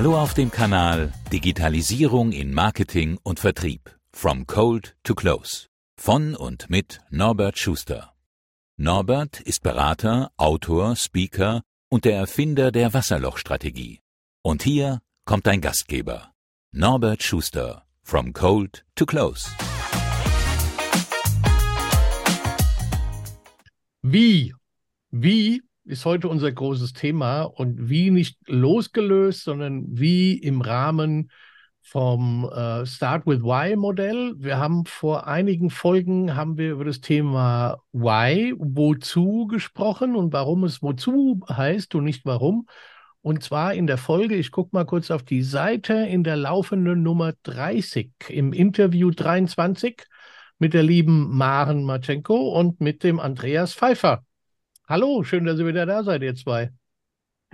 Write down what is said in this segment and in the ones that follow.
Hallo auf dem Kanal Digitalisierung in Marketing und Vertrieb. From Cold to Close. Von und mit Norbert Schuster. Norbert ist Berater, Autor, Speaker und der Erfinder der Wasserlochstrategie. Und hier kommt ein Gastgeber. Norbert Schuster. From Cold to Close. Wie? Wie ist heute unser großes Thema und wie nicht losgelöst, sondern wie im Rahmen vom äh, Start with Why Modell. Wir haben vor einigen Folgen haben wir über das Thema Why, wozu gesprochen und warum es wozu heißt und nicht warum. Und zwar in der Folge, ich gucke mal kurz auf die Seite, in der laufenden Nummer 30 im Interview 23 mit der lieben Maren Matschenko und mit dem Andreas Pfeiffer. Hallo, schön, dass ihr wieder da seid, ihr zwei.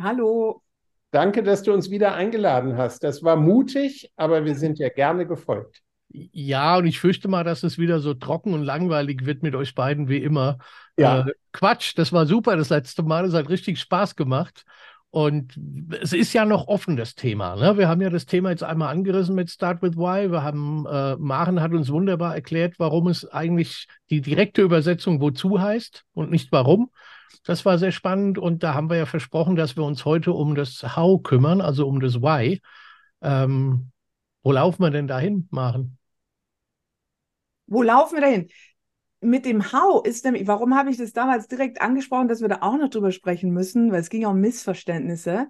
Hallo. Danke, dass du uns wieder eingeladen hast. Das war mutig, aber wir sind ja gerne gefolgt. Ja, und ich fürchte mal, dass es wieder so trocken und langweilig wird mit euch beiden wie immer. Ja. Äh, Quatsch, das war super das letzte Mal. Es hat richtig Spaß gemacht. Und es ist ja noch offen, das Thema. Ne? Wir haben ja das Thema jetzt einmal angerissen mit Start with Why. Wir haben, äh, Maren hat uns wunderbar erklärt, warum es eigentlich die direkte Übersetzung wozu heißt und nicht warum. Das war sehr spannend und da haben wir ja versprochen, dass wir uns heute um das How kümmern, also um das Why. Ähm, wo laufen wir denn dahin, Maren? Wo laufen wir dahin? Mit dem How ist nämlich, warum habe ich das damals direkt angesprochen, dass wir da auch noch drüber sprechen müssen, weil es ging um Missverständnisse.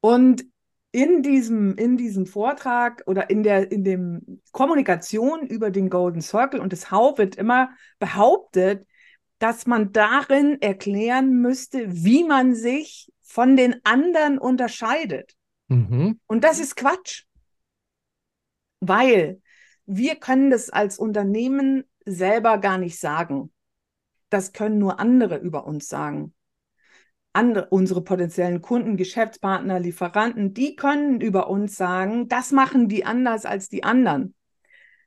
Und in diesem, in diesem Vortrag oder in der in dem Kommunikation über den Golden Circle und das How wird immer behauptet, dass man darin erklären müsste, wie man sich von den anderen unterscheidet. Mhm. Und das ist Quatsch, weil wir können das als Unternehmen selber gar nicht sagen. Das können nur andere über uns sagen. Andere, unsere potenziellen Kunden, Geschäftspartner, Lieferanten, die können über uns sagen, das machen die anders als die anderen.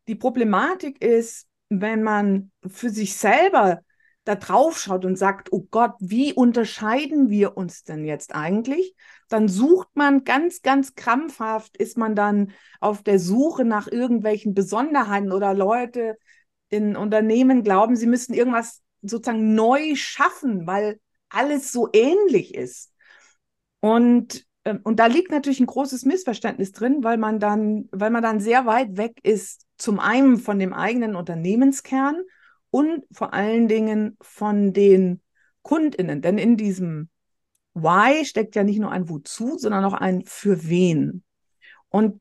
Die Problematik ist, wenn man für sich selber da drauf schaut und sagt, oh Gott, wie unterscheiden wir uns denn jetzt eigentlich? Dann sucht man ganz, ganz krampfhaft, ist man dann auf der Suche nach irgendwelchen Besonderheiten oder Leute in Unternehmen glauben, sie müssten irgendwas sozusagen neu schaffen, weil alles so ähnlich ist. Und, ähm, und da liegt natürlich ein großes Missverständnis drin, weil man dann, weil man dann sehr weit weg ist, zum einen von dem eigenen Unternehmenskern und vor allen Dingen von den KundInnen. Denn in diesem Why steckt ja nicht nur ein Wozu, sondern auch ein Für wen. Und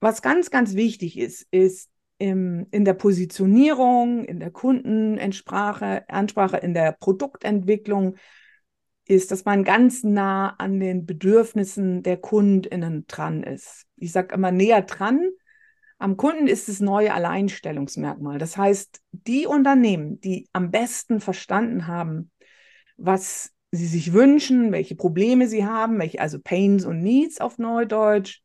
was ganz, ganz wichtig ist, ist im, in der Positionierung, in der Kundenansprache, Ansprache, in der Produktentwicklung, ist, dass man ganz nah an den Bedürfnissen der KundInnen dran ist. Ich sage immer näher dran, am Kunden ist es neue Alleinstellungsmerkmal. Das heißt, die Unternehmen, die am besten verstanden haben, was sie sich wünschen, welche Probleme sie haben, welche, also Pains und Needs auf Neudeutsch,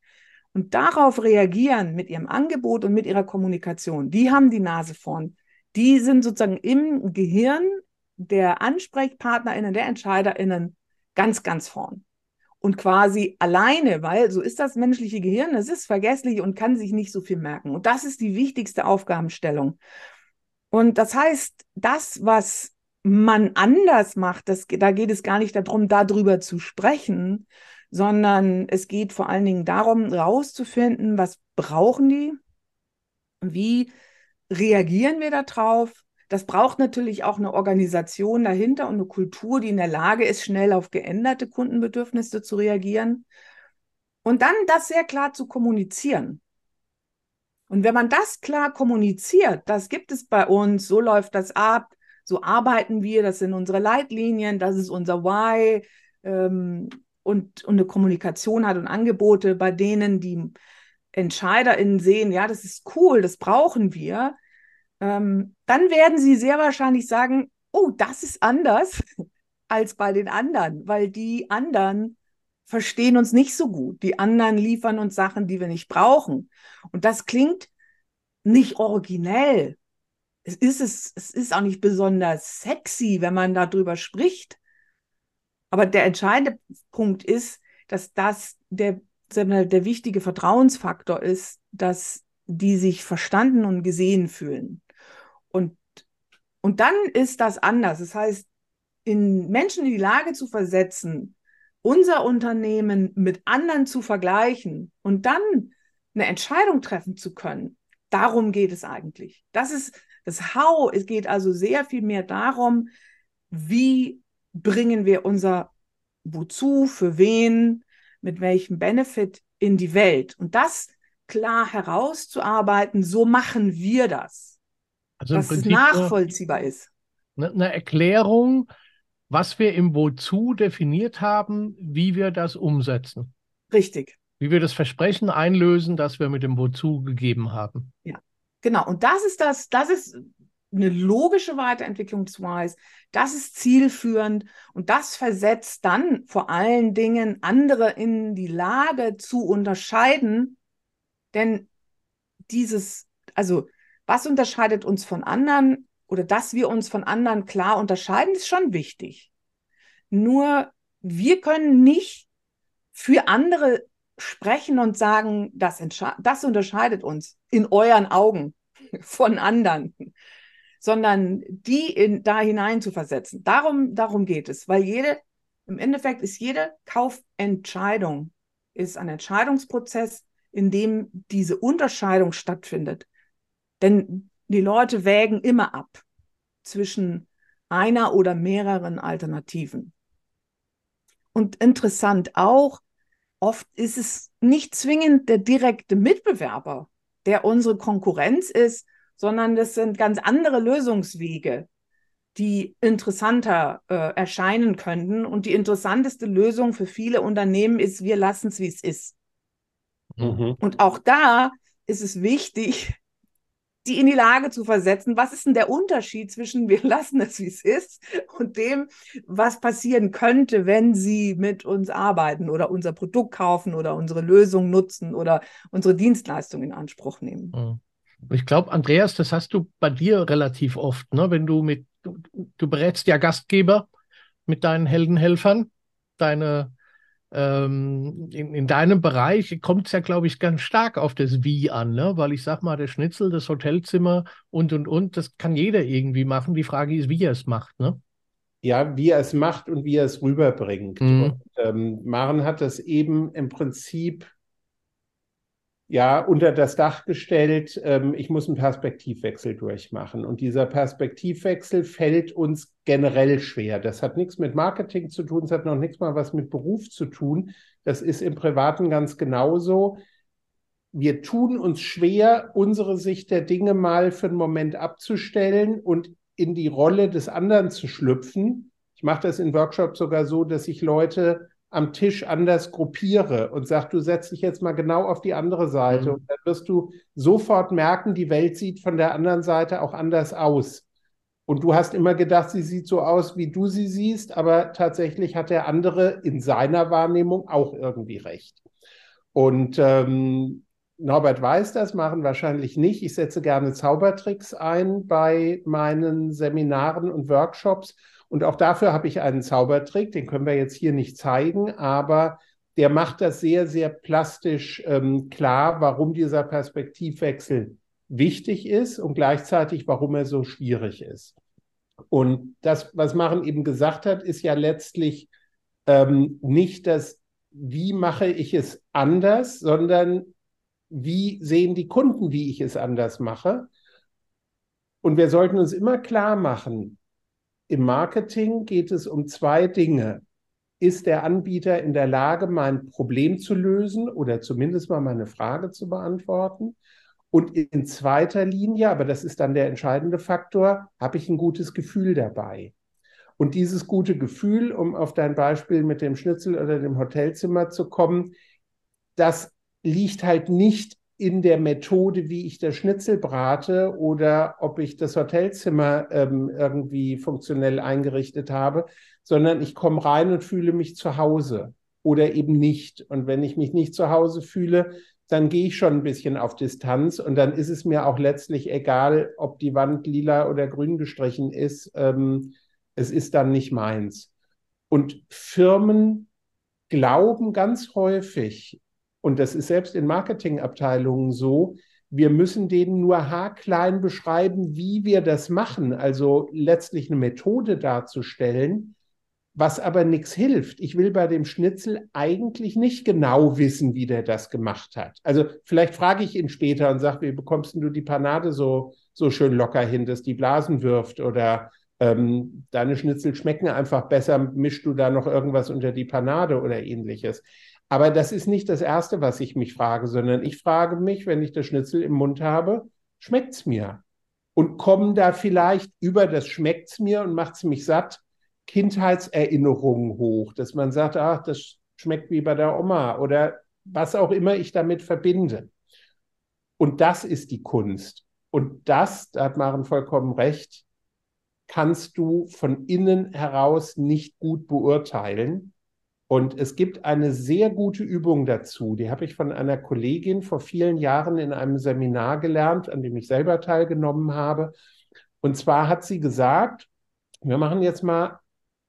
und darauf reagieren mit ihrem Angebot und mit ihrer Kommunikation, die haben die Nase vorn. Die sind sozusagen im Gehirn der AnsprechpartnerInnen, der EntscheiderInnen ganz, ganz vorn und quasi alleine, weil so ist das menschliche Gehirn, es ist vergesslich und kann sich nicht so viel merken. Und das ist die wichtigste Aufgabenstellung. Und das heißt, das, was man anders macht, das, da geht es gar nicht darum, darüber zu sprechen, sondern es geht vor allen Dingen darum, rauszufinden, was brauchen die, wie reagieren wir darauf, das braucht natürlich auch eine Organisation dahinter und eine Kultur, die in der Lage ist, schnell auf geänderte Kundenbedürfnisse zu reagieren. Und dann das sehr klar zu kommunizieren. Und wenn man das klar kommuniziert, das gibt es bei uns, so läuft das ab, so arbeiten wir, das sind unsere Leitlinien, das ist unser Why ähm, und, und eine Kommunikation hat und Angebote, bei denen die EntscheiderInnen sehen, ja, das ist cool, das brauchen wir, ähm, dann werden sie sehr wahrscheinlich sagen, oh, das ist anders als bei den anderen, weil die anderen verstehen uns nicht so gut. Die anderen liefern uns Sachen, die wir nicht brauchen. Und das klingt nicht originell. Es ist, es, es ist auch nicht besonders sexy, wenn man darüber spricht. Aber der entscheidende Punkt ist, dass das der der wichtige Vertrauensfaktor ist, dass die sich verstanden und gesehen fühlen. Und, und dann ist das anders. Das heißt, in Menschen in die Lage zu versetzen, unser Unternehmen mit anderen zu vergleichen und dann eine Entscheidung treffen zu können, darum geht es eigentlich. Das ist das How. Es geht also sehr viel mehr darum, wie bringen wir unser Wozu, für wen, mit welchem Benefit in die Welt. Und das klar herauszuarbeiten, so machen wir das. Also dass es nachvollziehbar ist. Eine Erklärung, was wir im Wozu definiert haben, wie wir das umsetzen. Richtig. Wie wir das Versprechen einlösen, das wir mit dem Wozu gegeben haben. Ja, genau. Und das ist das, das ist eine logische Weiterentwicklungsweise. Das ist zielführend und das versetzt dann vor allen Dingen andere in die Lage zu unterscheiden, denn dieses, also was unterscheidet uns von anderen oder dass wir uns von anderen klar unterscheiden, ist schon wichtig. Nur wir können nicht für andere sprechen und sagen, das, das unterscheidet uns in euren Augen von anderen, sondern die in, da hinein zu versetzen. Darum, darum geht es, weil jede, im Endeffekt ist jede Kaufentscheidung ist ein Entscheidungsprozess, in dem diese Unterscheidung stattfindet. Denn die Leute wägen immer ab zwischen einer oder mehreren Alternativen. Und interessant auch, oft ist es nicht zwingend der direkte Mitbewerber, der unsere Konkurrenz ist, sondern das sind ganz andere Lösungswege, die interessanter äh, erscheinen könnten. Und die interessanteste Lösung für viele Unternehmen ist, wir lassen es, wie es ist. Mhm. Und auch da ist es wichtig, die in die Lage zu versetzen, was ist denn der Unterschied zwischen wir lassen es, wie es ist und dem, was passieren könnte, wenn sie mit uns arbeiten oder unser Produkt kaufen oder unsere Lösung nutzen oder unsere Dienstleistung in Anspruch nehmen. Mhm. Ich glaube, Andreas, das hast du bei dir relativ oft, ne? wenn du mit, du berätst ja Gastgeber mit deinen Heldenhelfern, deine ähm, in, in, deinem Bereich kommt es ja, glaube ich, ganz stark auf das Wie an, ne? weil ich sag mal, der Schnitzel, das Hotelzimmer und und und, das kann jeder irgendwie machen. Die Frage ist, wie er es macht. Ne? Ja, wie er es macht und wie er es rüberbringt. Mhm. Und, ähm, Maren hat das eben im Prinzip ja unter das Dach gestellt, ähm, ich muss einen Perspektivwechsel durchmachen. Und dieser Perspektivwechsel fällt uns generell schwer. Das hat nichts mit Marketing zu tun, es hat noch nichts mal was mit Beruf zu tun. Das ist im Privaten ganz genauso. Wir tun uns schwer, unsere Sicht der Dinge mal für einen Moment abzustellen und in die Rolle des anderen zu schlüpfen. Ich mache das in Workshops sogar so, dass ich Leute am Tisch anders gruppiere und sag, du setz dich jetzt mal genau auf die andere Seite mhm. und dann wirst du sofort merken, die Welt sieht von der anderen Seite auch anders aus. Und du hast immer gedacht, sie sieht so aus, wie du sie siehst, aber tatsächlich hat der andere in seiner Wahrnehmung auch irgendwie recht. Und ähm, Norbert weiß das, machen wahrscheinlich nicht. Ich setze gerne Zaubertricks ein bei meinen Seminaren und Workshops und auch dafür habe ich einen Zaubertrick, den können wir jetzt hier nicht zeigen, aber der macht das sehr, sehr plastisch ähm, klar, warum dieser Perspektivwechsel wichtig ist und gleichzeitig, warum er so schwierig ist. Und das, was Maren eben gesagt hat, ist ja letztlich ähm, nicht das, wie mache ich es anders, sondern wie sehen die Kunden, wie ich es anders mache. Und wir sollten uns immer klar machen, im Marketing geht es um zwei Dinge. Ist der Anbieter in der Lage, mein Problem zu lösen oder zumindest mal meine Frage zu beantworten? Und in zweiter Linie, aber das ist dann der entscheidende Faktor, habe ich ein gutes Gefühl dabei. Und dieses gute Gefühl, um auf dein Beispiel mit dem Schnitzel oder dem Hotelzimmer zu kommen, das liegt halt nicht in der Methode, wie ich das Schnitzel brate oder ob ich das Hotelzimmer ähm, irgendwie funktionell eingerichtet habe, sondern ich komme rein und fühle mich zu Hause oder eben nicht. Und wenn ich mich nicht zu Hause fühle, dann gehe ich schon ein bisschen auf Distanz und dann ist es mir auch letztlich egal, ob die Wand lila oder grün gestrichen ist. Ähm, es ist dann nicht meins. Und Firmen glauben ganz häufig, und das ist selbst in Marketingabteilungen so, wir müssen denen nur haarklein beschreiben, wie wir das machen, also letztlich eine Methode darzustellen, was aber nichts hilft. Ich will bei dem Schnitzel eigentlich nicht genau wissen, wie der das gemacht hat. Also vielleicht frage ich ihn später und sage, wie bekommst du die Panade so, so schön locker hin, dass die Blasen wirft oder ähm, deine Schnitzel schmecken einfach besser, mischst du da noch irgendwas unter die Panade oder ähnliches. Aber das ist nicht das Erste, was ich mich frage, sondern ich frage mich, wenn ich das Schnitzel im Mund habe, schmeckt es mir? Und kommen da vielleicht über das schmeckt es mir und macht es mich satt, Kindheitserinnerungen hoch, dass man sagt, ach, das schmeckt wie bei der Oma oder was auch immer ich damit verbinde. Und das ist die Kunst. Und das, da hat Maren vollkommen recht, kannst du von innen heraus nicht gut beurteilen. Und es gibt eine sehr gute Übung dazu, die habe ich von einer Kollegin vor vielen Jahren in einem Seminar gelernt, an dem ich selber teilgenommen habe. Und zwar hat sie gesagt, wir machen jetzt mal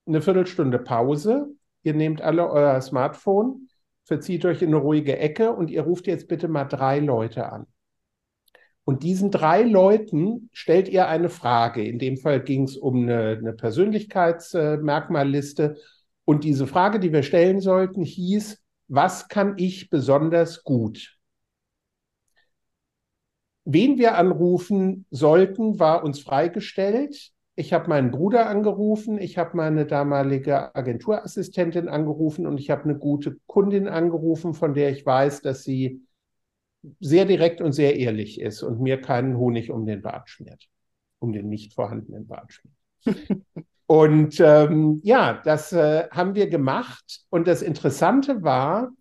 eine Viertelstunde Pause. Ihr nehmt alle euer Smartphone, verzieht euch in eine ruhige Ecke und ihr ruft jetzt bitte mal drei Leute an. Und diesen drei Leuten stellt ihr eine Frage. In dem Fall ging es um eine, eine Persönlichkeitsmerkmalliste. Und diese Frage, die wir stellen sollten, hieß, was kann ich besonders gut? Wen wir anrufen sollten, war uns freigestellt. Ich habe meinen Bruder angerufen, ich habe meine damalige Agenturassistentin angerufen und ich habe eine gute Kundin angerufen, von der ich weiß, dass sie sehr direkt und sehr ehrlich ist und mir keinen Honig um den Bart schmiert, um den nicht vorhandenen Bart schmiert. und ähm, ja, das äh, haben wir gemacht. Und das Interessante war,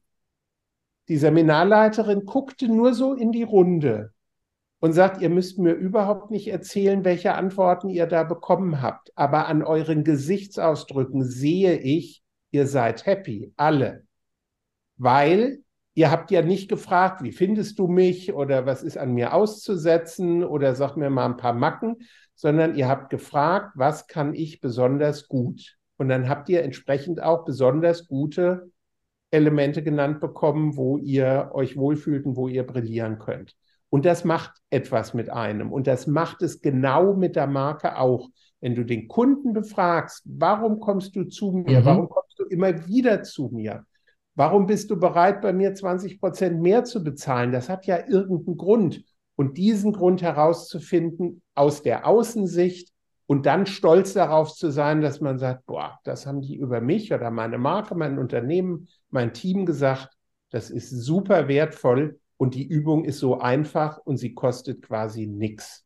die Seminarleiterin guckte nur so in die Runde und sagt, ihr müsst mir überhaupt nicht erzählen, welche Antworten ihr da bekommen habt. Aber an euren Gesichtsausdrücken sehe ich, ihr seid happy, alle. Weil Ihr habt ja nicht gefragt, wie findest du mich oder was ist an mir auszusetzen oder sag mir mal ein paar Macken, sondern ihr habt gefragt, was kann ich besonders gut? Und dann habt ihr entsprechend auch besonders gute Elemente genannt bekommen, wo ihr euch wohlfühlt und wo ihr brillieren könnt. Und das macht etwas mit einem. Und das macht es genau mit der Marke auch. Wenn du den Kunden befragst, warum kommst du zu mir? Mhm. Warum kommst du immer wieder zu mir? Warum bist du bereit, bei mir 20 Prozent mehr zu bezahlen? Das hat ja irgendeinen Grund. Und diesen Grund herauszufinden aus der Außensicht und dann stolz darauf zu sein, dass man sagt, boah, das haben die über mich oder meine Marke, mein Unternehmen, mein Team gesagt. Das ist super wertvoll und die Übung ist so einfach und sie kostet quasi nichts.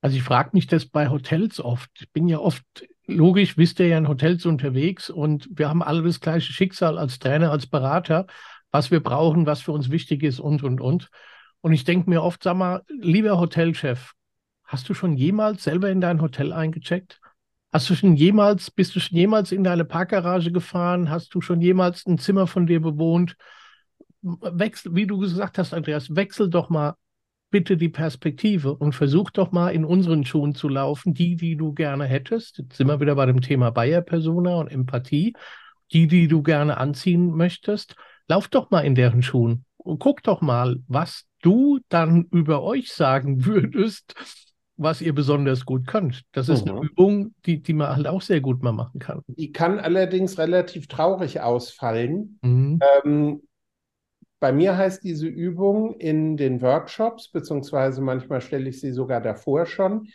Also ich frage mich das bei Hotels oft. Ich bin ja oft logisch, wisst ihr ja in Hotels unterwegs und wir haben alle das gleiche Schicksal als Trainer, als Berater, was wir brauchen, was für uns wichtig ist und, und, und. Und ich denke mir oft, sag mal, lieber Hotelchef, hast du schon jemals selber in dein Hotel eingecheckt? Hast du schon jemals, bist du schon jemals in deine Parkgarage gefahren? Hast du schon jemals ein Zimmer von dir bewohnt? Wechsel, wie du gesagt hast, Andreas, wechsel doch mal bitte die Perspektive und versuch doch mal in unseren Schuhen zu laufen, die, die du gerne hättest. Jetzt sind wir wieder bei dem Thema Bayer-Persona und Empathie. Die, die du gerne anziehen möchtest, lauf doch mal in deren Schuhen und guck doch mal, was du dann über euch sagen würdest, was ihr besonders gut könnt. Das ist mhm. eine Übung, die, die man halt auch sehr gut mal machen kann. Die kann allerdings relativ traurig ausfallen. Mhm. Ähm, bei mir heißt diese Übung in den Workshops, beziehungsweise manchmal stelle ich sie sogar davor schon,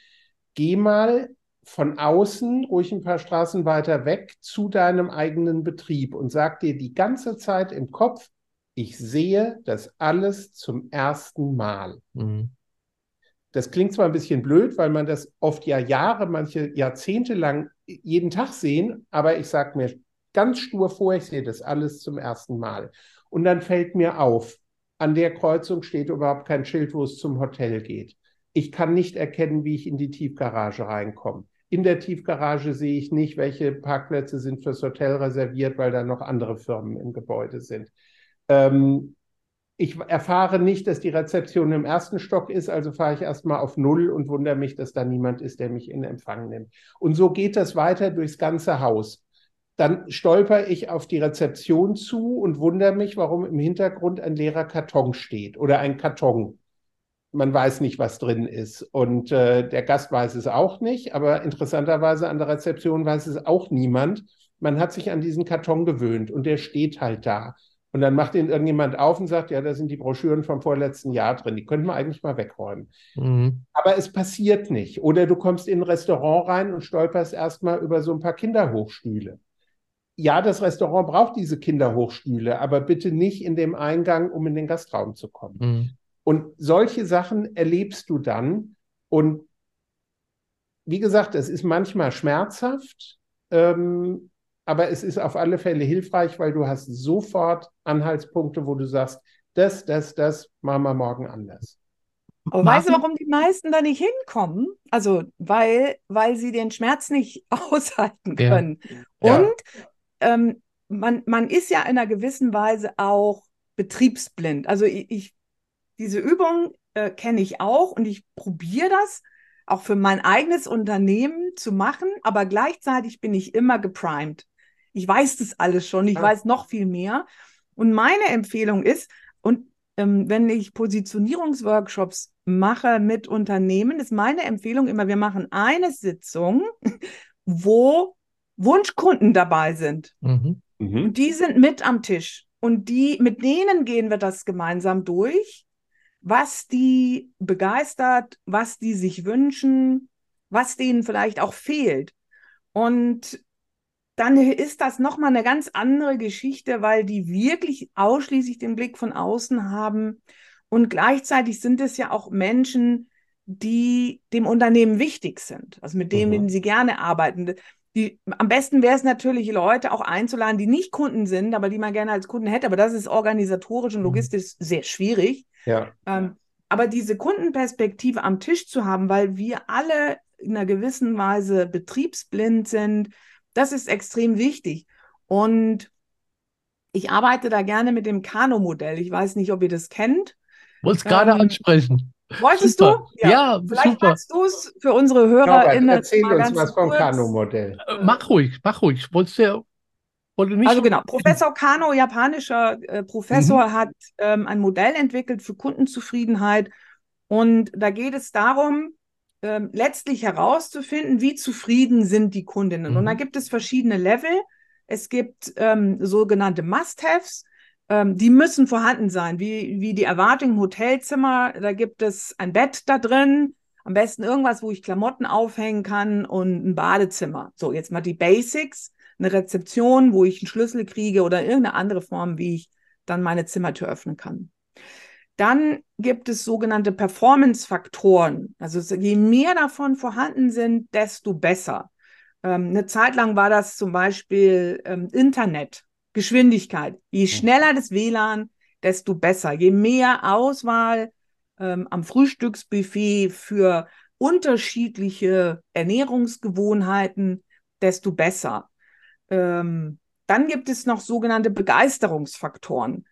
geh mal von außen, ruhig ein paar Straßen weiter weg, zu deinem eigenen Betrieb und sag dir die ganze Zeit im Kopf, ich sehe das alles zum ersten Mal. Mhm. Das klingt zwar ein bisschen blöd, weil man das oft ja Jahre, manche Jahrzehnte lang jeden Tag sehen, aber ich sage mir ganz stur vor, ich sehe das alles zum ersten Mal. Und dann fällt mir auf, an der Kreuzung steht überhaupt kein Schild, wo es zum Hotel geht. Ich kann nicht erkennen, wie ich in die Tiefgarage reinkomme. In der Tiefgarage sehe ich nicht, welche Parkplätze sind fürs Hotel reserviert, weil da noch andere Firmen im Gebäude sind. Ähm, ich erfahre nicht, dass die Rezeption im ersten Stock ist, also fahre ich erstmal auf Null und wundere mich, dass da niemand ist, der mich in Empfang nimmt. Und so geht das weiter durchs ganze Haus. Dann stolper ich auf die Rezeption zu und wundere mich, warum im Hintergrund ein leerer Karton steht oder ein Karton. Man weiß nicht, was drin ist. Und äh, der Gast weiß es auch nicht, aber interessanterweise an der Rezeption weiß es auch niemand. Man hat sich an diesen Karton gewöhnt und der steht halt da. Und dann macht ihn irgendjemand auf und sagt, ja, da sind die Broschüren vom vorletzten Jahr drin, die könnten wir eigentlich mal wegräumen. Mhm. Aber es passiert nicht. Oder du kommst in ein Restaurant rein und stolperst erstmal über so ein paar Kinderhochstühle. Ja, das Restaurant braucht diese Kinderhochstühle, aber bitte nicht in dem Eingang, um in den Gastraum zu kommen. Mhm. Und solche Sachen erlebst du dann. Und wie gesagt, es ist manchmal schmerzhaft. Ähm, aber es ist auf alle Fälle hilfreich, weil du hast sofort Anhaltspunkte, wo du sagst, das, das, das machen wir morgen anders. Aber weißt du, warum die meisten da nicht hinkommen? Also, weil, weil sie den Schmerz nicht aushalten können. Ja. Und ja. Ähm, man, man ist ja in einer gewissen Weise auch betriebsblind. Also ich, ich diese Übung äh, kenne ich auch und ich probiere das auch für mein eigenes Unternehmen zu machen, aber gleichzeitig bin ich immer geprimed. Ich weiß das alles schon, ich ja. weiß noch viel mehr. Und meine Empfehlung ist, und ähm, wenn ich Positionierungsworkshops mache mit Unternehmen, ist meine Empfehlung immer, wir machen eine Sitzung, wo Wunschkunden dabei sind. Mhm. Mhm. Die sind mit am Tisch und die, mit denen gehen wir das gemeinsam durch, was die begeistert, was die sich wünschen, was denen vielleicht auch fehlt. Und dann ist das nochmal eine ganz andere Geschichte, weil die wirklich ausschließlich den Blick von außen haben. Und gleichzeitig sind es ja auch Menschen, die dem Unternehmen wichtig sind, also mit denen mhm. sie gerne arbeiten. Die, am besten wäre es natürlich, Leute auch einzuladen, die nicht Kunden sind, aber die man gerne als Kunden hätte. Aber das ist organisatorisch und mhm. logistisch mhm. sehr schwierig. Ja. Ähm, aber diese Kundenperspektive am Tisch zu haben, weil wir alle in einer gewissen Weise betriebsblind sind, das ist extrem wichtig. Und ich arbeite da gerne mit dem Kano-Modell. Ich weiß nicht, ob ihr das kennt. Wollte es gerade ähm, ansprechen. Wolltest super. du? Ja, ja Vielleicht super. kannst du es für unsere HörerInnen. Erzähl uns was vom Kano-Modell. Äh, mach ruhig, mach ruhig. Wolltest du nicht also genau, Professor Kano, japanischer äh, Professor, mhm. hat ähm, ein Modell entwickelt für Kundenzufriedenheit. Und da geht es darum, ähm, letztlich herauszufinden, wie zufrieden sind die Kundinnen. Mhm. Und da mhm. gibt es verschiedene Level. Es gibt ähm, sogenannte Must-Haves. Ähm, die müssen vorhanden sein, wie, wie die Erwartung im Hotelzimmer. Da gibt es ein Bett da drin, am besten irgendwas, wo ich Klamotten aufhängen kann und ein Badezimmer. So, jetzt mal die Basics. Eine Rezeption, wo ich einen Schlüssel kriege oder irgendeine andere Form, wie ich dann meine Zimmertür öffnen kann. Dann gibt es sogenannte Performance-Faktoren. Also je mehr davon vorhanden sind, desto besser. Ähm, eine Zeit lang war das zum Beispiel ähm, Internet, Geschwindigkeit. Je schneller das WLAN, desto besser. Je mehr Auswahl ähm, am Frühstücksbuffet für unterschiedliche Ernährungsgewohnheiten, desto besser. Ähm, dann gibt es noch sogenannte Begeisterungsfaktoren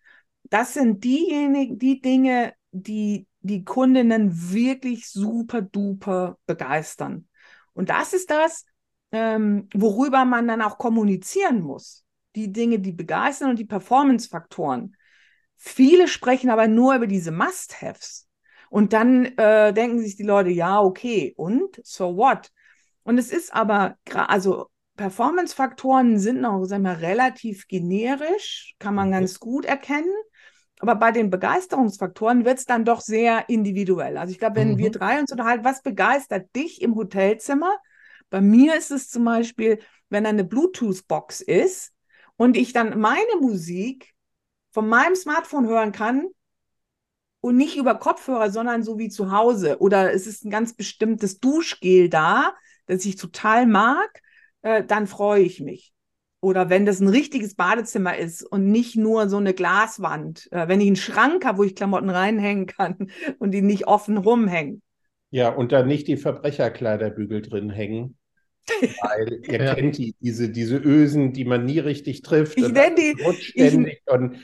das sind diejenigen, die Dinge, die die Kundinnen wirklich super duper begeistern. Und das ist das, ähm, worüber man dann auch kommunizieren muss. Die Dinge, die begeistern und die Performance-Faktoren. Viele sprechen aber nur über diese Must-Haves. Und dann äh, denken sich die Leute, ja, okay, und so what? Und es ist aber, also Performance-Faktoren sind noch, sagen wir, relativ generisch, kann man ganz gut erkennen. Aber bei den Begeisterungsfaktoren wird es dann doch sehr individuell. Also ich glaube, wenn mhm. wir drei uns unterhalten, was begeistert dich im Hotelzimmer? Bei mir ist es zum Beispiel, wenn eine Bluetooth-Box ist und ich dann meine Musik von meinem Smartphone hören kann und nicht über Kopfhörer, sondern so wie zu Hause. Oder es ist ein ganz bestimmtes Duschgel da, das ich total mag, äh, dann freue ich mich oder wenn das ein richtiges Badezimmer ist und nicht nur so eine Glaswand, äh, wenn ich einen Schrank habe, wo ich Klamotten reinhängen kann und die nicht offen rumhängen. Ja, und da nicht die Verbrecherkleiderbügel drin hängen. Weil ihr ja. kennt die, diese, diese Ösen, die man nie richtig trifft. Ich nenne die. Ständig ich, und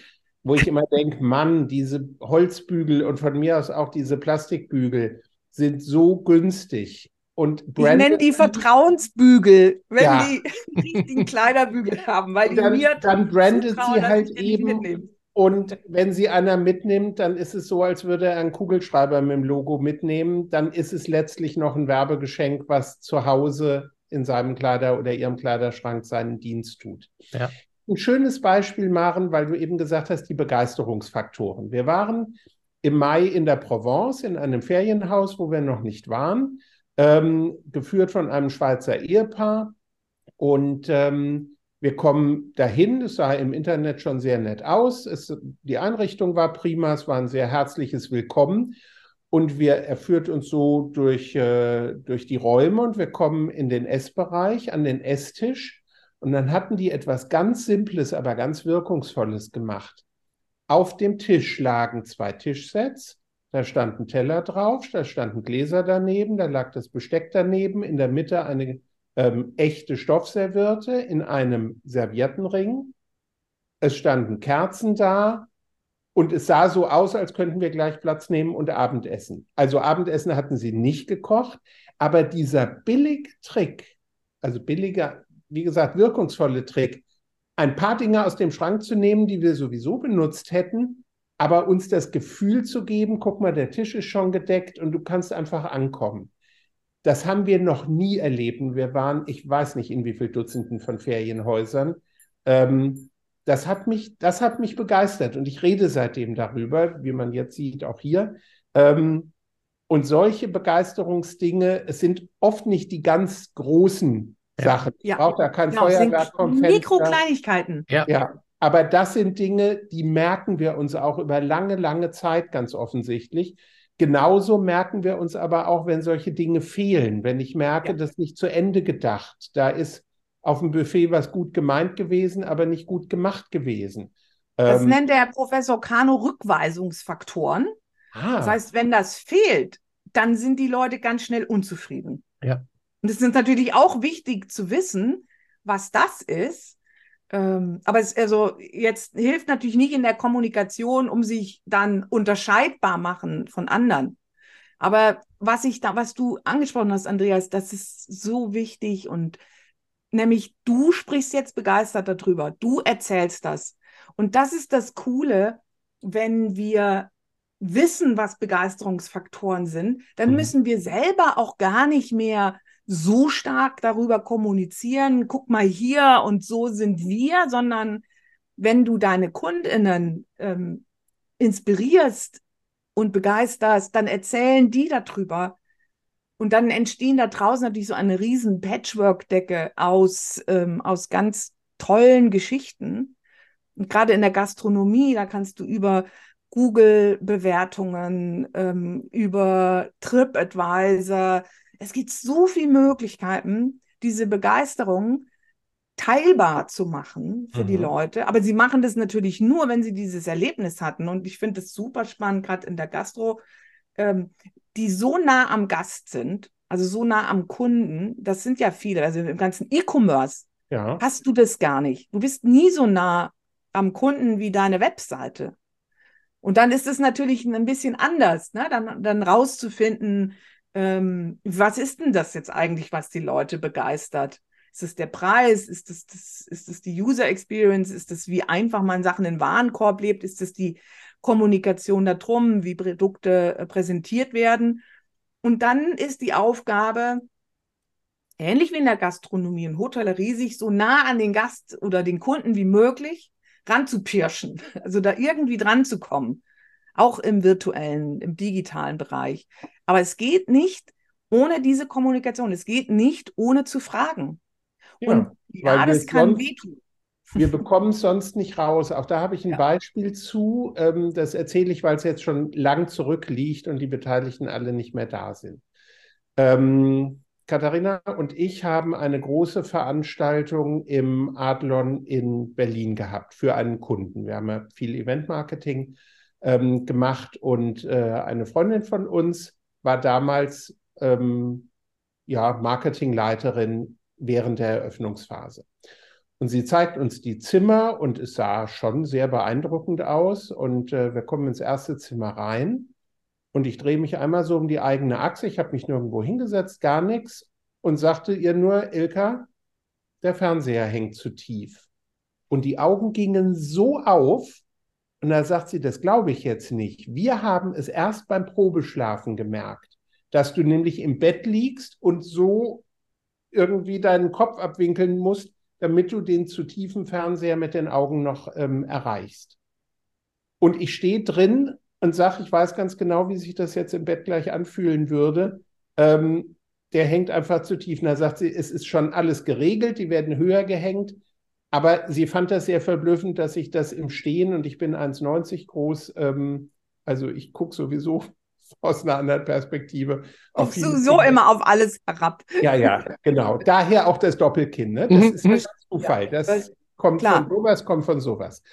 wo ich immer denke, Mann, diese Holzbügel und von mir aus auch diese Plastikbügel sind so günstig und Brandon, ich nenne die Vertrauensbügel, wenn ja. die richtigen Kleiderbügel haben, weil dann, die mir dann brandet sie halt eben. Und wenn sie einer mitnimmt, dann ist es so, als würde er einen Kugelschreiber mit dem Logo mitnehmen. Dann ist es letztlich noch ein Werbegeschenk, was zu Hause in seinem Kleider oder ihrem Kleiderschrank seinen Dienst tut. Ja. Ein schönes Beispiel, Maren, weil du eben gesagt hast, die Begeisterungsfaktoren. Wir waren im Mai in der Provence in einem Ferienhaus, wo wir noch nicht waren ähm, geführt von einem Schweizer Ehepaar. Und ähm, wir kommen dahin, es sah im Internet schon sehr nett aus. Es, die Einrichtung war prima, es war ein sehr herzliches Willkommen. Und wir, er führt uns so durch, äh, durch die Räume und wir kommen in den Essbereich, an den Esstisch. Und dann hatten die etwas ganz Simples, aber ganz Wirkungsvolles gemacht. Auf dem Tisch lagen zwei Tischsets da stand ein Teller drauf, da standen Gläser daneben, da lag das Besteck daneben, in der Mitte eine ähm, echte Stoffserviette in einem Serviettenring. Es standen Kerzen da und es sah so aus, als könnten wir gleich Platz nehmen und Abendessen. Also Abendessen hatten sie nicht gekocht, aber dieser Billig-Trick, also billiger, wie gesagt, wirkungsvolle Trick, ein paar Dinge aus dem Schrank zu nehmen, die wir sowieso benutzt hätten, aber uns das Gefühl zu geben, guck mal, der Tisch ist schon gedeckt und du kannst einfach ankommen. Das haben wir noch nie erlebt. Wir waren, ich weiß nicht, in wie vielen Dutzenden von Ferienhäusern. Ähm, das hat mich, das hat mich begeistert und ich rede seitdem darüber, wie man jetzt sieht, auch hier. Ähm, und solche Begeisterungsdinge, es sind oft nicht die ganz großen ja. Sachen. Ja. Braucht da kein genau, Feuerwerk vom Fenster. Mikrokleinigkeiten. Ja. ja. Aber das sind Dinge, die merken wir uns auch über lange, lange Zeit ganz offensichtlich. Genauso merken wir uns aber auch, wenn solche Dinge fehlen. Wenn ich merke, ja. das ist nicht zu Ende gedacht. Da ist auf dem Buffet was gut gemeint gewesen, aber nicht gut gemacht gewesen. Das ähm, nennt der Professor Kano Rückweisungsfaktoren. Ah. Das heißt, wenn das fehlt, dann sind die Leute ganz schnell unzufrieden. Ja. Und es ist natürlich auch wichtig zu wissen, was das ist, ähm, aber es also jetzt hilft natürlich nicht in der Kommunikation, um sich dann unterscheidbar machen von anderen. Aber was ich da, was du angesprochen hast, Andreas, das ist so wichtig und nämlich du sprichst jetzt begeistert darüber, du erzählst das. Und das ist das Coole, wenn wir wissen, was Begeisterungsfaktoren sind, dann mhm. müssen wir selber auch gar nicht mehr so stark darüber kommunizieren, guck mal hier und so sind wir, sondern wenn du deine Kundinnen ähm, inspirierst und begeisterst, dann erzählen die darüber. Und dann entstehen da draußen natürlich so eine riesen Patchwork-Decke aus, ähm, aus ganz tollen Geschichten. Und gerade in der Gastronomie, da kannst du über Google-Bewertungen, ähm, über TripAdvisor, es gibt so viele Möglichkeiten, diese Begeisterung teilbar zu machen für mhm. die Leute. Aber sie machen das natürlich nur, wenn sie dieses Erlebnis hatten. Und ich finde es super spannend, gerade in der Gastro, ähm, die so nah am Gast sind, also so nah am Kunden. Das sind ja viele. Also im ganzen E-Commerce ja. hast du das gar nicht. Du bist nie so nah am Kunden wie deine Webseite. Und dann ist es natürlich ein bisschen anders, ne? dann, dann rauszufinden, ähm, was ist denn das jetzt eigentlich, was die Leute begeistert? Ist es der Preis? Ist es, das, ist es die User Experience? Ist es, wie einfach man Sachen in Warenkorb lebt? Ist es die Kommunikation darum, wie Produkte äh, präsentiert werden? Und dann ist die Aufgabe, ähnlich wie in der Gastronomie und Hotellerie, sich so nah an den Gast oder den Kunden wie möglich ranzupirschen, also da irgendwie dran zu kommen auch im virtuellen, im digitalen Bereich. Aber es geht nicht ohne diese Kommunikation. Es geht nicht ohne zu fragen. Ja, Und ja, das kann sonst, wehtun. Wir bekommen es sonst nicht raus. Auch da habe ich ein ja. Beispiel zu. Ähm, das erzähle ich, weil es jetzt schon lang zurückliegt und die Beteiligten alle nicht mehr da sind. Ähm, Katharina und ich haben eine große Veranstaltung im Adlon in Berlin gehabt für einen Kunden. Wir haben ja viel Eventmarketing ähm, gemacht und äh, eine Freundin von uns war damals ähm, ja, Marketingleiterin während der Eröffnungsphase. Und sie zeigt uns die Zimmer und es sah schon sehr beeindruckend aus. Und äh, wir kommen ins erste Zimmer rein. Und ich drehe mich einmal so um die eigene Achse. Ich habe mich nirgendwo hingesetzt, gar nichts. Und sagte ihr nur, Ilka, der Fernseher hängt zu tief. Und die Augen gingen so auf. Und da sagt sie, das glaube ich jetzt nicht. Wir haben es erst beim Probeschlafen gemerkt, dass du nämlich im Bett liegst und so irgendwie deinen Kopf abwinkeln musst, damit du den zu tiefen Fernseher mit den Augen noch ähm, erreichst. Und ich stehe drin und sage, ich weiß ganz genau, wie sich das jetzt im Bett gleich anfühlen würde. Ähm, der hängt einfach zu tief. Und da sagt sie, es ist schon alles geregelt, die werden höher gehängt. Aber sie fand das sehr verblüffend, dass ich das im Stehen und ich bin 1,90 groß, ähm, also ich gucke sowieso aus einer anderen Perspektive. Auf so immer auf alles herab. Ja, ja, genau. Daher auch das Doppelkinn. Ne? Das mhm. ist ein Zufall. Ja, das, das kommt klar. von sowas, kommt von sowas.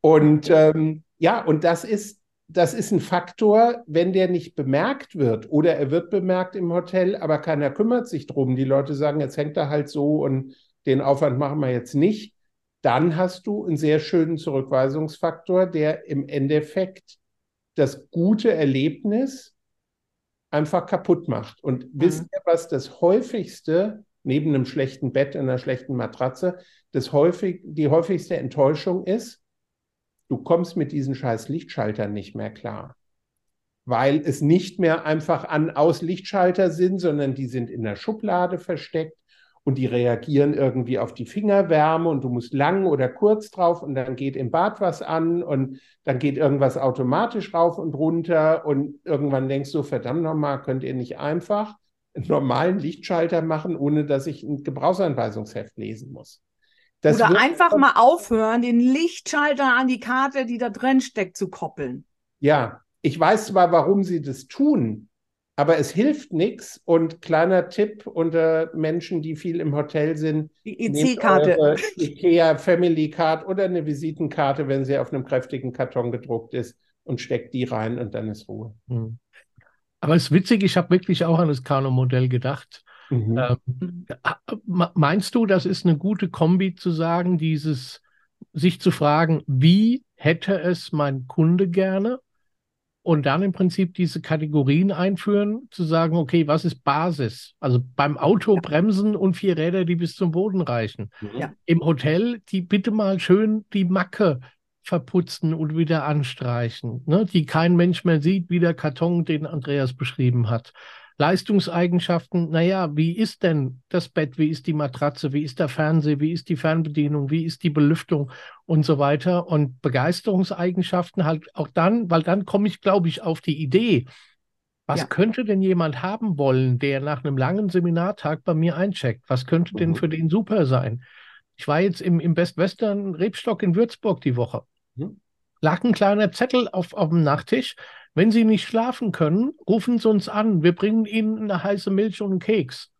Und ähm, ja, und das ist das ist ein Faktor, wenn der nicht bemerkt wird oder er wird bemerkt im Hotel, aber keiner kümmert sich drum. Die Leute sagen, jetzt hängt er halt so und den Aufwand machen wir jetzt nicht. Dann hast du einen sehr schönen Zurückweisungsfaktor, der im Endeffekt das gute Erlebnis einfach kaputt macht. Und mhm. wisst ihr, was das häufigste, neben einem schlechten Bett, einer schlechten Matratze, das häufig, die häufigste Enttäuschung ist? du kommst mit diesen scheiß Lichtschaltern nicht mehr klar. Weil es nicht mehr einfach an aus Lichtschalter sind, sondern die sind in der Schublade versteckt und die reagieren irgendwie auf die Fingerwärme und du musst lang oder kurz drauf und dann geht im Bad was an und dann geht irgendwas automatisch rauf und runter und irgendwann denkst du, verdammt nochmal, könnt ihr nicht einfach einen normalen Lichtschalter machen, ohne dass ich ein Gebrauchsanweisungsheft lesen muss. Das Oder einfach mal aufhören, den Lichtschalter an die Karte, die da drin steckt, zu koppeln. Ja, ich weiß zwar, warum sie das tun, aber es hilft nichts. Und kleiner Tipp unter Menschen, die viel im Hotel sind: Die EC-Karte. IKEA Family Card oder eine Visitenkarte, wenn sie auf einem kräftigen Karton gedruckt ist, und steckt die rein und dann ist Ruhe. Hm. Aber es ist witzig, ich habe wirklich auch an das Kano-Modell gedacht. Mhm. Ähm, meinst du, das ist eine gute Kombi zu sagen, dieses sich zu fragen, wie hätte es mein Kunde gerne? Und dann im Prinzip diese Kategorien einführen, zu sagen, okay, was ist Basis? Also beim Auto ja. Bremsen und vier Räder, die bis zum Boden reichen. Mhm. Ja. Im Hotel, die bitte mal schön die Macke verputzen und wieder anstreichen, ne? die kein Mensch mehr sieht, wie der Karton, den Andreas beschrieben hat. Leistungseigenschaften, naja, wie ist denn das Bett, wie ist die Matratze, wie ist der Fernseher, wie ist die Fernbedienung, wie ist die Belüftung und so weiter. Und Begeisterungseigenschaften halt auch dann, weil dann komme ich, glaube ich, auf die Idee, was ja. könnte denn jemand haben wollen, der nach einem langen Seminartag bei mir eincheckt? Was könnte mhm. denn für den super sein? Ich war jetzt im, im Best Western Rebstock in Würzburg die Woche. Mhm. Lag ein kleiner Zettel auf, auf dem Nachttisch. Wenn Sie nicht schlafen können, rufen Sie uns an. Wir bringen Ihnen eine heiße Milch und einen Keks.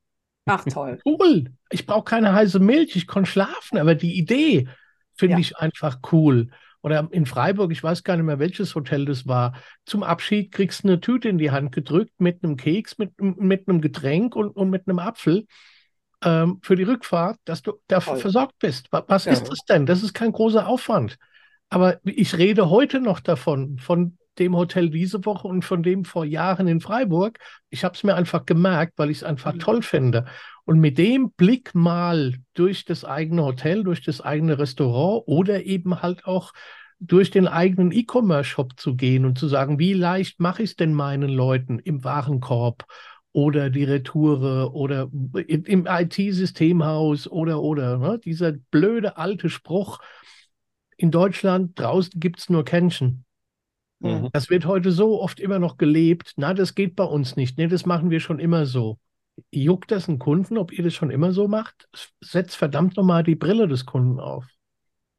Ach toll. Cool. Ich brauche keine heiße Milch, ich kann schlafen, aber die Idee finde ja. ich einfach cool. Oder in Freiburg, ich weiß gar nicht mehr, welches Hotel das war. Zum Abschied kriegst du eine Tüte in die Hand gedrückt mit einem Keks, mit, mit einem Getränk und, und mit einem Apfel ähm, für die Rückfahrt, dass du dafür versorgt bist. Was ja. ist das denn? Das ist kein großer Aufwand. Aber ich rede heute noch davon, von dem Hotel diese Woche und von dem vor Jahren in Freiburg. Ich habe es mir einfach gemerkt, weil ich es einfach mhm. toll finde. Und mit dem Blick mal durch das eigene Hotel, durch das eigene Restaurant oder eben halt auch durch den eigenen E-Commerce-Shop zu gehen und zu sagen, wie leicht mache ich es denn meinen Leuten im Warenkorb oder die Retoure oder im IT-Systemhaus oder oder. Ne? Dieser blöde alte Spruch, in Deutschland draußen gibt es nur Kännchen. Mhm. Das wird heute so oft immer noch gelebt. Na, das geht bei uns nicht. Nee, das machen wir schon immer so. Juckt das einen Kunden, ob ihr das schon immer so macht? Setzt verdammt nochmal die Brille des Kunden auf.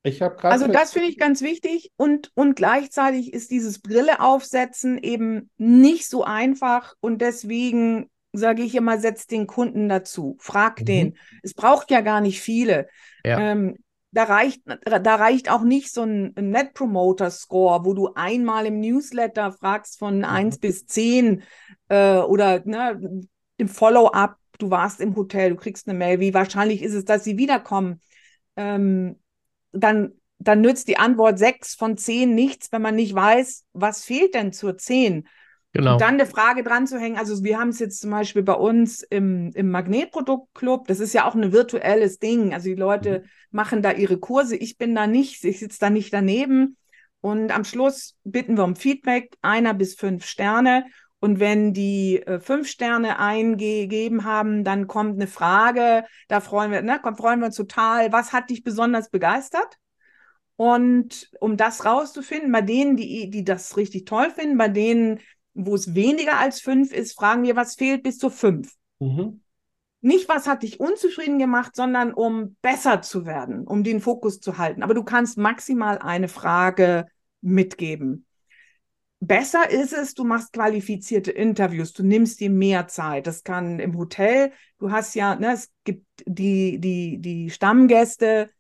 Ich also das finde ich ganz wichtig und, und gleichzeitig ist dieses Brille aufsetzen eben nicht so einfach und deswegen sage ich immer, setzt den Kunden dazu, frag mhm. den. Es braucht ja gar nicht viele. Ja. Ähm, da reicht, da reicht auch nicht so ein Net Promoter Score, wo du einmal im Newsletter fragst von mhm. 1 bis 10 äh, oder ne, im Follow-up, du warst im Hotel, du kriegst eine Mail, wie wahrscheinlich ist es, dass sie wiederkommen. Ähm, dann, dann nützt die Antwort 6 von 10 nichts, wenn man nicht weiß, was fehlt denn zur 10. Genau. Und dann eine Frage dran zu hängen. Also wir haben es jetzt zum Beispiel bei uns im, im Magnetproduktclub. Das ist ja auch ein virtuelles Ding. Also die Leute mhm. machen da ihre Kurse. Ich bin da nicht, ich sitze da nicht daneben. Und am Schluss bitten wir um Feedback, einer bis fünf Sterne. Und wenn die äh, fünf Sterne eingegeben haben, dann kommt eine Frage. Da freuen wir, ne, freuen wir uns total. Was hat dich besonders begeistert? Und um das rauszufinden, bei denen, die, die das richtig toll finden, bei denen, wo es weniger als fünf ist, fragen wir, was fehlt bis zu fünf. Mhm. Nicht, was hat dich unzufrieden gemacht, sondern um besser zu werden, um den Fokus zu halten. Aber du kannst maximal eine Frage mitgeben. Besser ist es, du machst qualifizierte Interviews, du nimmst dir mehr Zeit. Das kann im Hotel, du hast ja, ne, es gibt die, die, die Stammgäste,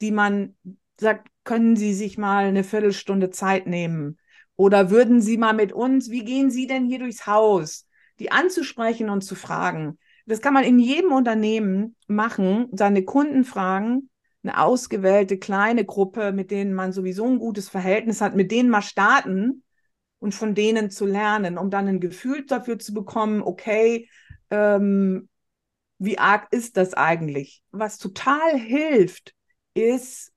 die man sagt, können Sie sich mal eine Viertelstunde Zeit nehmen? Oder würden Sie mal mit uns, wie gehen Sie denn hier durchs Haus? Die anzusprechen und zu fragen. Das kann man in jedem Unternehmen machen, seine Kunden fragen, eine ausgewählte kleine Gruppe, mit denen man sowieso ein gutes Verhältnis hat, mit denen mal starten und von denen zu lernen, um dann ein Gefühl dafür zu bekommen, okay, ähm, wie arg ist das eigentlich? Was total hilft, ist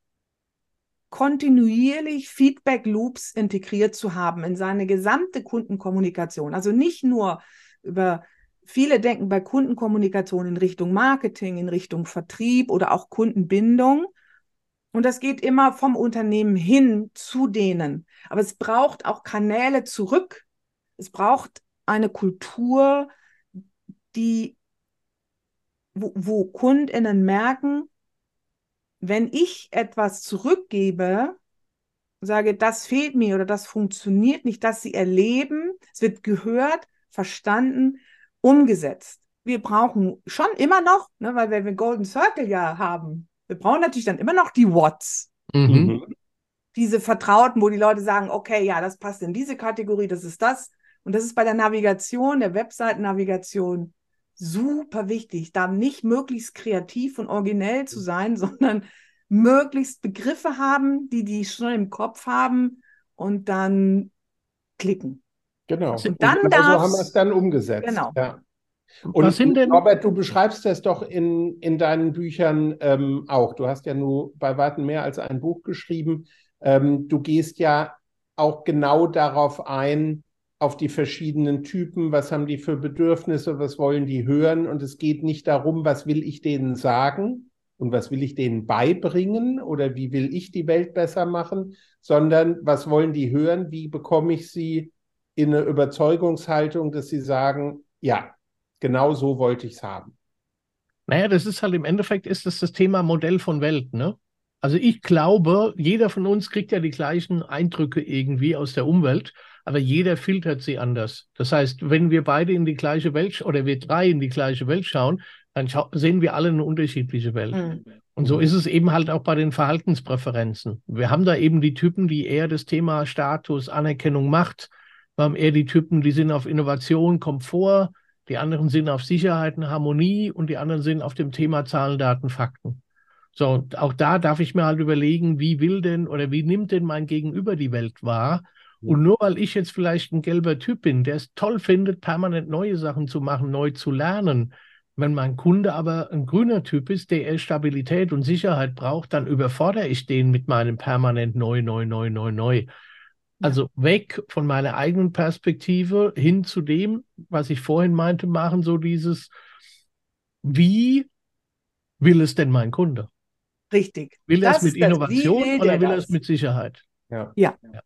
kontinuierlich Feedback Loops integriert zu haben in seine gesamte Kundenkommunikation. Also nicht nur über viele denken bei Kundenkommunikation in Richtung Marketing, in Richtung Vertrieb oder auch Kundenbindung. Und das geht immer vom Unternehmen hin zu denen. Aber es braucht auch Kanäle zurück. Es braucht eine Kultur, die, wo, wo KundInnen merken, wenn ich etwas zurückgebe, sage, das fehlt mir oder das funktioniert nicht, dass sie erleben, es wird gehört, verstanden, umgesetzt. Wir brauchen schon immer noch, ne, weil wir den Golden Circle ja haben, wir brauchen natürlich dann immer noch die What's. Mhm. mhm. Diese Vertrauten, wo die Leute sagen, okay, ja, das passt in diese Kategorie, das ist das. Und das ist bei der Navigation, der Webseitennavigation super wichtig, da nicht möglichst kreativ und originell zu sein, sondern möglichst Begriffe haben, die die schon im Kopf haben und dann klicken. Genau. Und dann und so haben wir es dann umgesetzt. Genau. Ja. Und Was sind denn? Robert, du beschreibst das doch in, in deinen Büchern ähm, auch. Du hast ja nur bei weitem mehr als ein Buch geschrieben. Ähm, du gehst ja auch genau darauf ein, auf die verschiedenen Typen, was haben die für Bedürfnisse, was wollen die hören. Und es geht nicht darum, was will ich denen sagen und was will ich denen beibringen oder wie will ich die Welt besser machen, sondern was wollen die hören, wie bekomme ich sie in eine Überzeugungshaltung, dass sie sagen, ja, genau so wollte ich es haben. Naja, das ist halt im Endeffekt ist das das Thema Modell von Welt, ne? Also ich glaube, jeder von uns kriegt ja die gleichen Eindrücke irgendwie aus der Umwelt aber jeder filtert sie anders. Das heißt, wenn wir beide in die gleiche Welt oder wir drei in die gleiche Welt schauen, dann sehen wir alle eine unterschiedliche Welt. Mhm. Und so ist es eben halt auch bei den Verhaltenspräferenzen. Wir haben da eben die Typen, die eher das Thema Status, Anerkennung, Macht. Wir haben eher die Typen, die sind auf Innovation, Komfort. Die anderen sind auf Sicherheit und Harmonie und die anderen sind auf dem Thema Zahlen, Daten, Fakten. So, auch da darf ich mir halt überlegen, wie will denn oder wie nimmt denn mein Gegenüber die Welt wahr? Und nur weil ich jetzt vielleicht ein gelber Typ bin, der es toll findet, permanent neue Sachen zu machen, neu zu lernen, wenn mein Kunde aber ein grüner Typ ist, der eher Stabilität und Sicherheit braucht, dann überfordere ich den mit meinem permanent neu, neu, neu, neu, neu. Also weg von meiner eigenen Perspektive hin zu dem, was ich vorhin meinte, machen so dieses, wie will es denn mein Kunde? Richtig. Will er es mit Innovation oder will er es mit Sicherheit? Ja. ja. ja.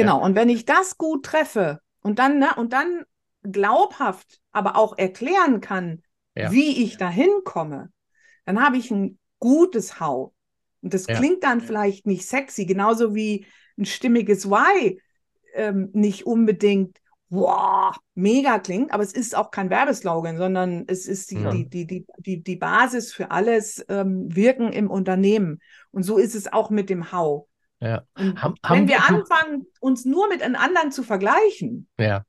Genau. Ja. Und wenn ich das gut treffe und dann, ne, und dann glaubhaft, aber auch erklären kann, ja. wie ich da hinkomme, dann habe ich ein gutes Hau. Und das ja. klingt dann vielleicht nicht sexy, genauso wie ein stimmiges Why ähm, nicht unbedingt wow, mega klingt, aber es ist auch kein Werbeslogan, sondern es ist die, ja. die, die, die, die, die Basis für alles ähm, Wirken im Unternehmen. Und so ist es auch mit dem How. Ja. Ham, wenn wir anfangen, uns nur mit einem anderen zu vergleichen, ja.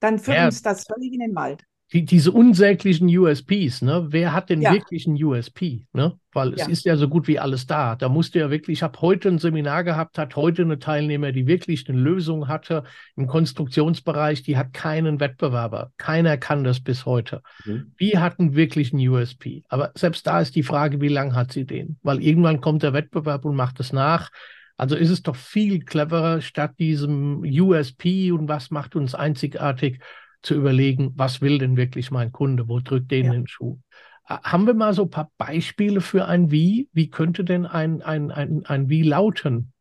dann führt ja. uns das völlig in den Wald. Die, diese unsäglichen USPs, ne? Wer hat denn Ja. wirklich einen USP? Ne? Weil es Ja. ist ja so gut wie alles da. Da musste ja wirklich, ich habe heute ein Seminar gehabt, hat heute eine Teilnehmer, die wirklich eine Lösung hatte im Konstruktionsbereich, die hat keinen Wettbewerber. Keiner kann das bis heute. Mhm. Die hatten wirklich einen USP. Aber selbst da ist die Frage, wie lange hat sie den? Weil irgendwann kommt der Wettbewerb und macht es nach. Also ist es doch viel cleverer, statt diesem USP und was macht uns einzigartig, zu überlegen, was will denn wirklich mein Kunde? Wo drückt den Ja. den Schuh? Haben wir mal so ein paar Beispiele für ein Wie? Wie könnte denn ein, ein, ein, ein Wie lauten?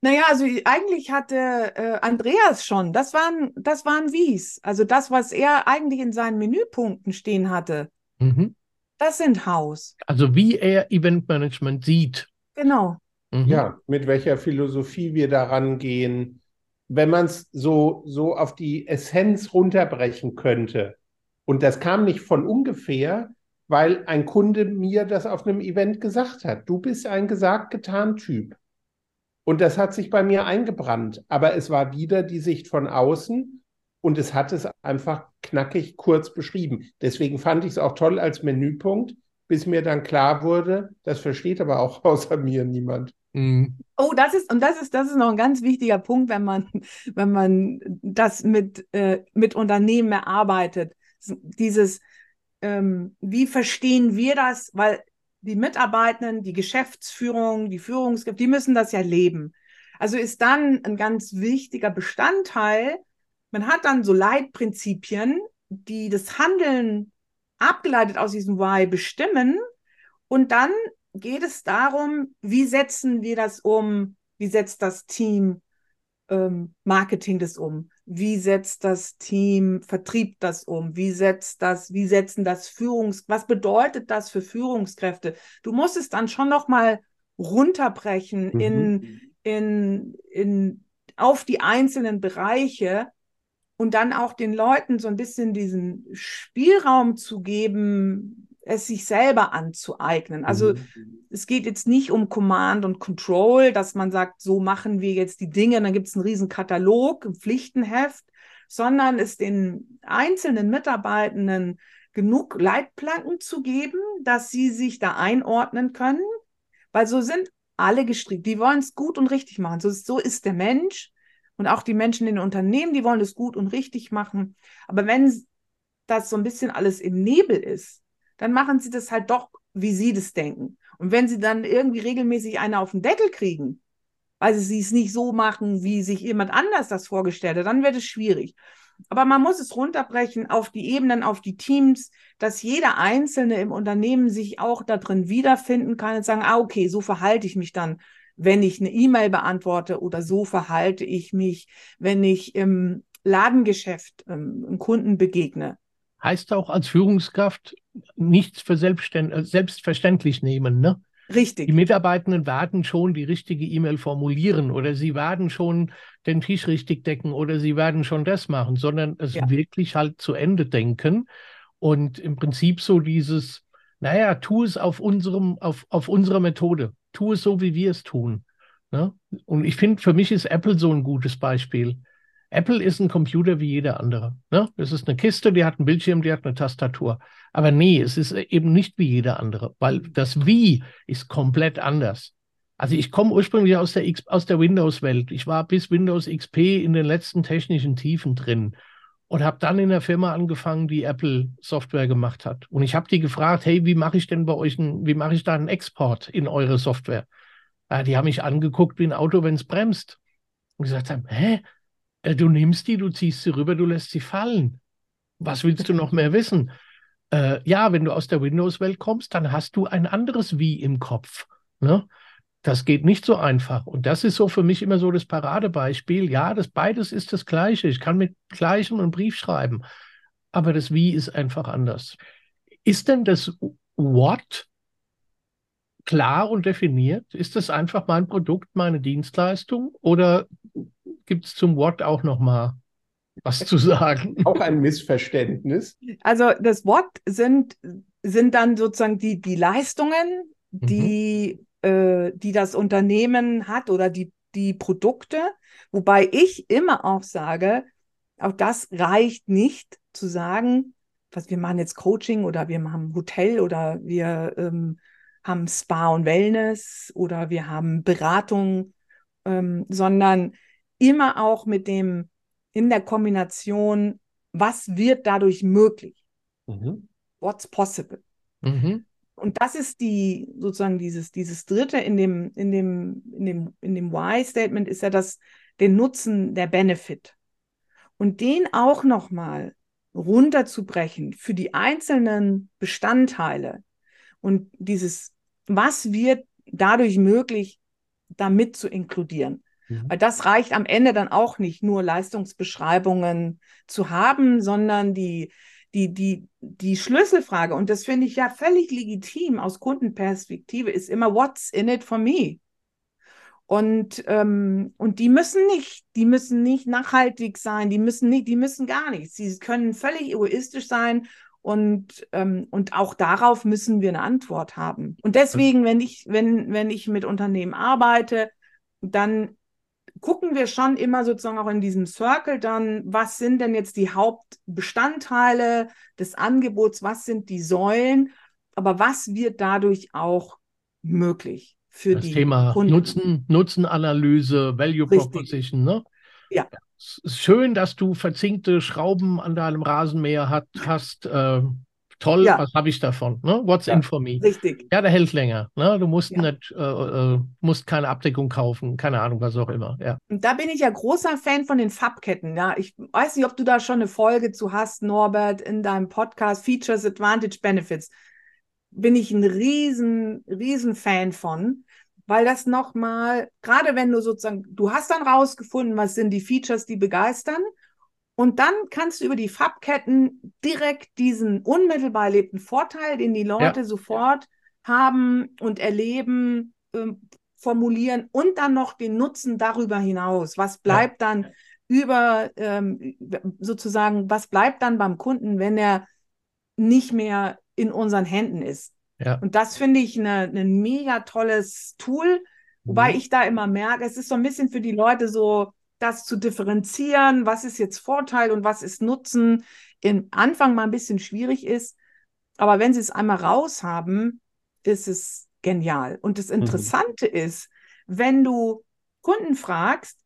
Naja, also eigentlich hatte äh, Andreas schon, das waren, das waren Wies. Also das, was er eigentlich in seinen Menüpunkten stehen hatte, Mhm. das sind Haus. Also wie er Eventmanagement sieht. Genau. Mhm. Ja, mit welcher Philosophie wir daran gehen. Wenn man es so, so auf die Essenz runterbrechen könnte. Und das kam nicht von ungefähr, weil ein Kunde mir das auf einem Event gesagt hat. Du bist ein gesagt getan Typ. Und das hat sich bei mir eingebrannt. Aber es war wieder die Sicht von außen und es hat es einfach knackig kurz beschrieben. Deswegen fand ich es auch toll als Menüpunkt, bis mir dann klar wurde, das versteht aber auch außer mir niemand. Mhm. Oh, das ist, und das ist, das ist noch ein ganz wichtiger Punkt, wenn man, wenn man das mit, äh, mit Unternehmen erarbeitet. Dieses, ähm, wie verstehen wir das? Weil die Mitarbeitenden, die Geschäftsführung, die Führungskräfte, die müssen das ja leben. Also ist dann ein ganz wichtiger Bestandteil. Man hat dann so Leitprinzipien, die das Handeln abgeleitet aus diesem Why bestimmen. Und dann geht es darum, wie setzen wir das um? Wie setzt das Team ähm, Marketing das um? Wie setzt das Team Vertrieb das um? Wie setzt das, wie setzen das Führungs, was bedeutet das für Führungskräfte? Du musst es dann schon noch mal runterbrechen Mhm. in, in, in, auf die einzelnen Bereiche und dann auch den Leuten so ein bisschen diesen Spielraum zu geben, es sich selber anzueignen. Also Mhm. es geht jetzt nicht um Command und Control, dass man sagt, so machen wir jetzt die Dinge, dann gibt es einen riesen Katalog, ein Pflichtenheft, sondern es den einzelnen Mitarbeitenden genug Leitplanken zu geben, dass sie sich da einordnen können, weil so sind alle gestrickt. Die wollen es gut und richtig machen. So ist, so ist der Mensch und auch die Menschen in den Unternehmen, die wollen es gut und richtig machen. Aber wenn das so ein bisschen alles im Nebel ist, dann machen sie das halt doch, wie sie das denken. Und wenn sie dann irgendwie regelmäßig eine auf den Deckel kriegen, weil sie es nicht so machen, wie sich jemand anders das vorgestellt hat, dann wird es schwierig. Aber man muss es runterbrechen auf die Ebenen, auf die Teams, dass jeder Einzelne im Unternehmen sich auch da drin wiederfinden kann und sagen, ah, okay, so verhalte ich mich dann, wenn ich eine E-Mail beantworte oder so verhalte ich mich, wenn ich im Ladengeschäft ähm, einem Kunden begegne. Heißt auch als Führungskraft nichts für äh, selbstverständlich nehmen, ne? Richtig. Die Mitarbeitenden werden schon die richtige E-Mail formulieren oder sie werden schon den Tisch richtig decken oder sie werden schon das machen, sondern es Ja. wirklich halt zu Ende denken und im Prinzip so dieses, naja, tu es auf unserem, auf, auf unserer Methode, tu es so, wie wir es tun. Ne? Und ich finde, für mich ist Apple so ein gutes Beispiel. Apple ist ein Computer wie jeder andere. Ne? Es ist eine Kiste, die hat einen Bildschirm, die hat eine Tastatur. Aber nee, es ist eben nicht wie jeder andere, weil das Wie ist komplett anders. Also ich komme ursprünglich aus der, der Windows-Welt. Ich war bis Windows XP in den letzten technischen Tiefen drin und habe dann in der Firma angefangen, die Apple Software gemacht hat. Und ich habe die gefragt, hey, wie mache ich denn bei euch, einen, wie mache ich da einen Export in eure Software? Ja, die haben mich angeguckt wie ein Auto, wenn es bremst. Und gesagt haben, hä? Äh, Du nimmst die, du ziehst sie rüber, du lässt sie fallen. Was willst du noch mehr wissen? Äh, ja, wenn du aus der Windows-Welt kommst, dann hast du ein anderes Wie im Kopf. Ne? Das geht nicht so einfach. Und das ist so für mich immer so das Paradebeispiel. Ja, das beides ist das Gleiche. Ich kann mit Gleichem einen Brief schreiben, aber das Wie ist einfach anders. Ist denn das What klar und definiert? Ist das einfach mein Produkt, meine Dienstleistung? Oder gibt es zum What auch noch mal was zu sagen? Auch ein Missverständnis. Also das Wort sind, sind dann sozusagen die, die Leistungen, die, äh, die das Unternehmen hat oder die, die Produkte. Wobei ich immer auch sage, auch das reicht nicht zu sagen, was wir machen jetzt Coaching oder wir haben Hotel oder wir ähm, haben Spa und Wellness oder wir haben Beratung, ähm, sondern immer auch mit dem in der Kombination, was wird dadurch möglich? Mhm. What's possible? Mhm. Und das ist die sozusagen dieses dieses dritte in dem in dem in dem in dem Why Statement ist ja das den Nutzen der Benefit und den auch noch mal runterzubrechen für die einzelnen Bestandteile und dieses was wird dadurch möglich damit zu inkludieren mhm. weil das reicht am Ende dann auch nicht nur Leistungsbeschreibungen zu haben sondern die die, die, die Schlüsselfrage, und das finde ich ja völlig legitim aus Kundenperspektive, ist immer, what's in it for me? Und, ähm, und die müssen nicht, die müssen nicht nachhaltig sein, die müssen nicht, die müssen gar nichts. Sie können völlig egoistisch sein und, ähm, und auch darauf müssen wir eine Antwort haben. Und deswegen, wenn ich, wenn, wenn ich mit Unternehmen arbeite, dann gucken wir schon immer sozusagen auch in diesem Circle dann, was sind denn jetzt die Hauptbestandteile des Angebots, was sind die Säulen, aber was wird dadurch auch möglich für das die Thema Kunden? Nutzen, Nutzenanalyse, Value Richtig. Proposition, ne? Ja. Es ist schön, dass du verzinkte Schrauben an deinem Rasenmäher hat, hast. Äh, toll, ja. was habe ich davon? Ne? What's ja, in for me? Richtig. Ja, der hält länger. Ne? Du musst ja. nicht, äh, äh, musst keine Abdeckung kaufen, keine Ahnung, was auch immer. Ja. Und da bin ich ja großer Fan von den Farbketten. Ja, ich weiß nicht, ob du da schon eine Folge zu hast, Norbert, in deinem Podcast Features, Advantage, Benefits. Bin ich ein riesen, riesen Fan von, weil das nochmal, gerade wenn du sozusagen, du hast dann rausgefunden, was sind die Features, die begeistern und dann kannst du über die Farbketten direkt diesen unmittelbar erlebten Vorteil, den die Leute ja. sofort haben und erleben, äh, formulieren und dann noch den Nutzen darüber hinaus. Was bleibt ja. dann über ähm, sozusagen, was bleibt dann beim Kunden, wenn er nicht mehr in unseren Händen ist? Ja. Und das finde ich ein mega tolles Tool, wobei mhm. ich da immer merke, es ist so ein bisschen für die Leute so, das zu differenzieren, was ist jetzt Vorteil und was ist Nutzen, im Anfang mal ein bisschen schwierig ist. Aber wenn sie es einmal raus haben, ist es genial. Und das mhm. Interessante mhm. ist, wenn du Kunden fragst,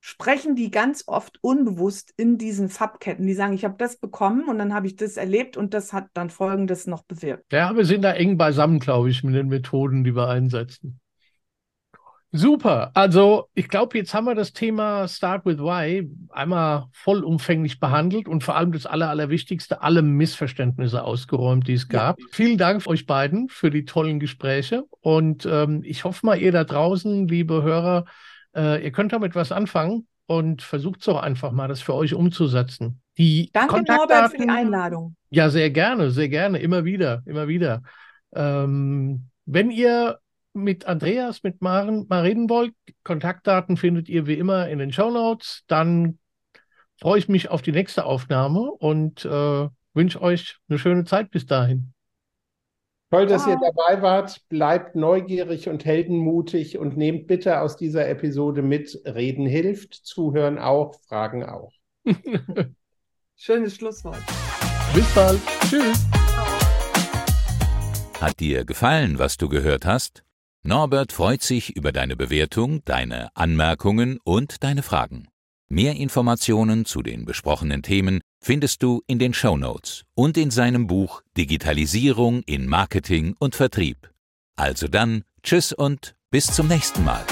sprechen die ganz oft unbewusst in diesen Fabketten. Die sagen, ich habe das bekommen und dann habe ich das erlebt und das hat dann Folgendes noch bewirkt. Ja, wir sind da eng beisammen, glaube ich, mit den Methoden, die wir einsetzen. Super. Also ich glaube, jetzt haben wir das Thema Start with Why einmal vollumfänglich behandelt und vor allem das Aller, Allerwichtigste, alle Missverständnisse ausgeräumt, die es gab. Ja. Vielen Dank euch beiden für die tollen Gespräche und ähm, ich hoffe mal, ihr da draußen, liebe Hörer, äh, ihr könnt damit was anfangen und versucht es auch einfach mal, das für euch umzusetzen. Die Danke Norbert für die Einladung. Ja, sehr gerne, sehr gerne, immer wieder, immer wieder. Ähm, wenn ihr mit Andreas, mit Maren mal reden wollt, Kontaktdaten findet ihr wie immer in den Show Notes. Dann freue ich mich auf die nächste Aufnahme und äh, wünsche euch eine schöne Zeit bis dahin. Toll, dass ihr dabei wart. Bleibt neugierig und heldenmutig und nehmt bitte aus dieser Episode mit. Reden hilft, zuhören auch, fragen auch. Schönes Schlusswort. Bis bald. Tschüss. Hat dir gefallen, was du gehört hast? Norbert freut sich über deine Bewertung, deine Anmerkungen und deine Fragen. Mehr Informationen zu den besprochenen Themen findest du in den Show Notes und in seinem Buch Digitalisierung in Marketing und Vertrieb. Also dann, tschüss und bis zum nächsten Mal.